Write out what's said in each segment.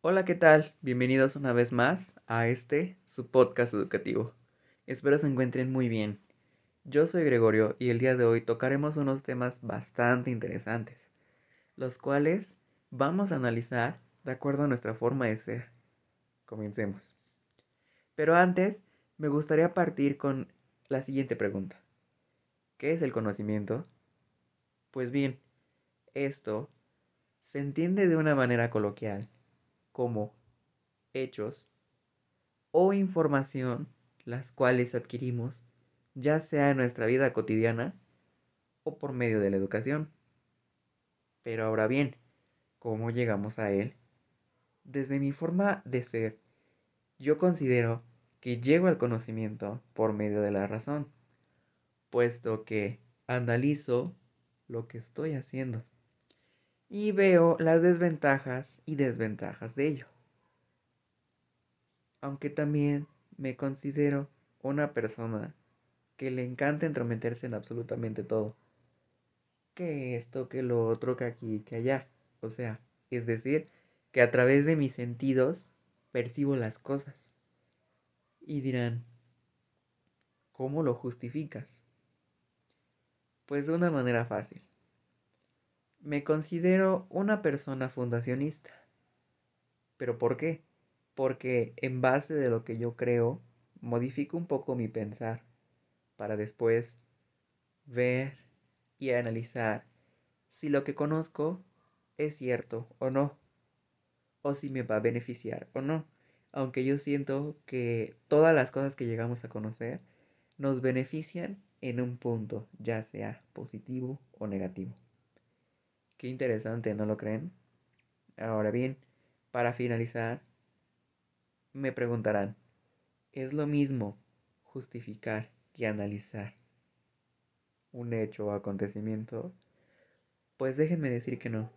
Hola, ¿qué tal? Bienvenidos una vez más a este, su podcast educativo. Espero se encuentren muy bien. Yo soy Gregorio y el día de hoy tocaremos unos temas bastante interesantes, los cuales vamos a analizar de acuerdo a nuestra forma de ser. Comencemos. Pero antes, me gustaría partir con la siguiente pregunta. ¿Qué es el conocimiento? Pues bien, esto se entiende de una manera coloquial como hechos o información las cuales adquirimos ya sea en nuestra vida cotidiana o por medio de la educación. Pero ahora bien, ¿cómo llegamos a él? Desde mi forma de ser, yo considero que llego al conocimiento por medio de la razón, puesto que analizo lo que estoy haciendo y veo las desventajas y desventajas de ello. Aunque también me considero una persona que le encanta entrometerse en absolutamente todo. Que esto, que lo otro, que aquí, que allá. O sea, es decir, que a través de mis sentidos percibo las cosas. Y dirán, ¿cómo lo justificas? Pues de una manera fácil. Me considero una persona fundacionista. ¿Pero por qué? Porque en base de lo que yo creo, modifico un poco mi pensar para después ver y analizar si lo que conozco es cierto o no, o si me va a beneficiar o no, aunque yo siento que todas las cosas que llegamos a conocer nos benefician en un punto, ya sea positivo o negativo. Qué interesante, ¿no lo creen? Ahora bien, para finalizar, me preguntarán, ¿es lo mismo justificar que analizar un hecho o acontecimiento? Pues déjenme decir que no,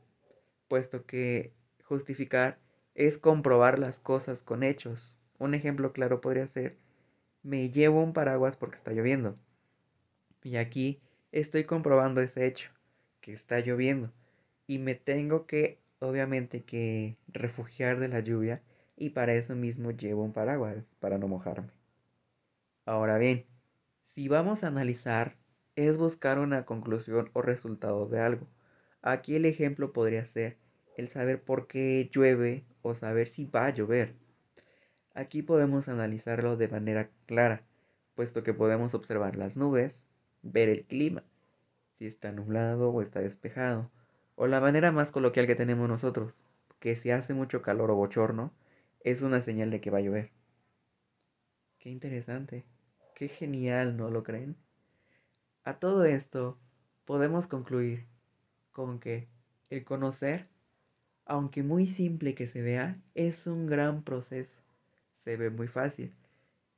puesto que justificar es comprobar las cosas con hechos. Un ejemplo claro podría ser, me llevo un paraguas porque está lloviendo. Y aquí estoy comprobando ese hecho, que está lloviendo y me tengo que, obviamente, que refugiar de la lluvia y para eso mismo llevo un paraguas para no mojarme. Ahora bien, si vamos a analizar, es buscar una conclusión o resultado de algo. Aquí el ejemplo podría ser el saber por qué llueve o saber si va a llover. Aquí podemos analizarlo de manera clara, puesto que podemos observar las nubes, ver el clima, si está nublado o está despejado, o la manera más coloquial que tenemos nosotros, que si hace mucho calor o bochorno, es una señal de que va a llover. Qué interesante, qué genial, ¿no lo creen? A todo esto podemos concluir con que el conocer, aunque muy simple que se vea, es un gran proceso. Se ve muy fácil,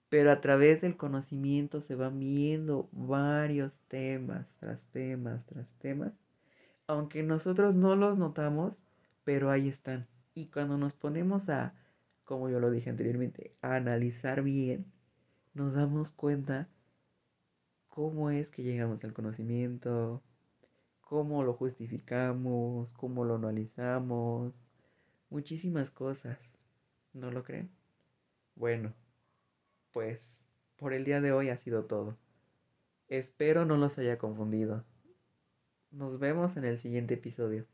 pero a través del conocimiento se van viendo varios temas tras temas tras temas aunque nosotros no los notamos, pero ahí están. Y cuando nos ponemos a, como yo lo dije anteriormente, a analizar bien, nos damos cuenta cómo es que llegamos al conocimiento, cómo lo justificamos, cómo lo analizamos, muchísimas cosas. ¿No lo creen? Bueno, pues por el día de hoy ha sido todo. Espero no los haya confundido. Nos vemos en el siguiente episodio.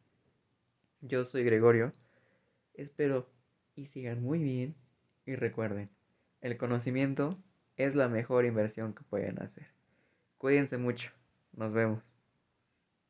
Yo soy Gregorio. Espero y sigan muy bien. Y recuerden, el conocimiento es la mejor inversión que pueden hacer. Cuídense mucho. Nos vemos.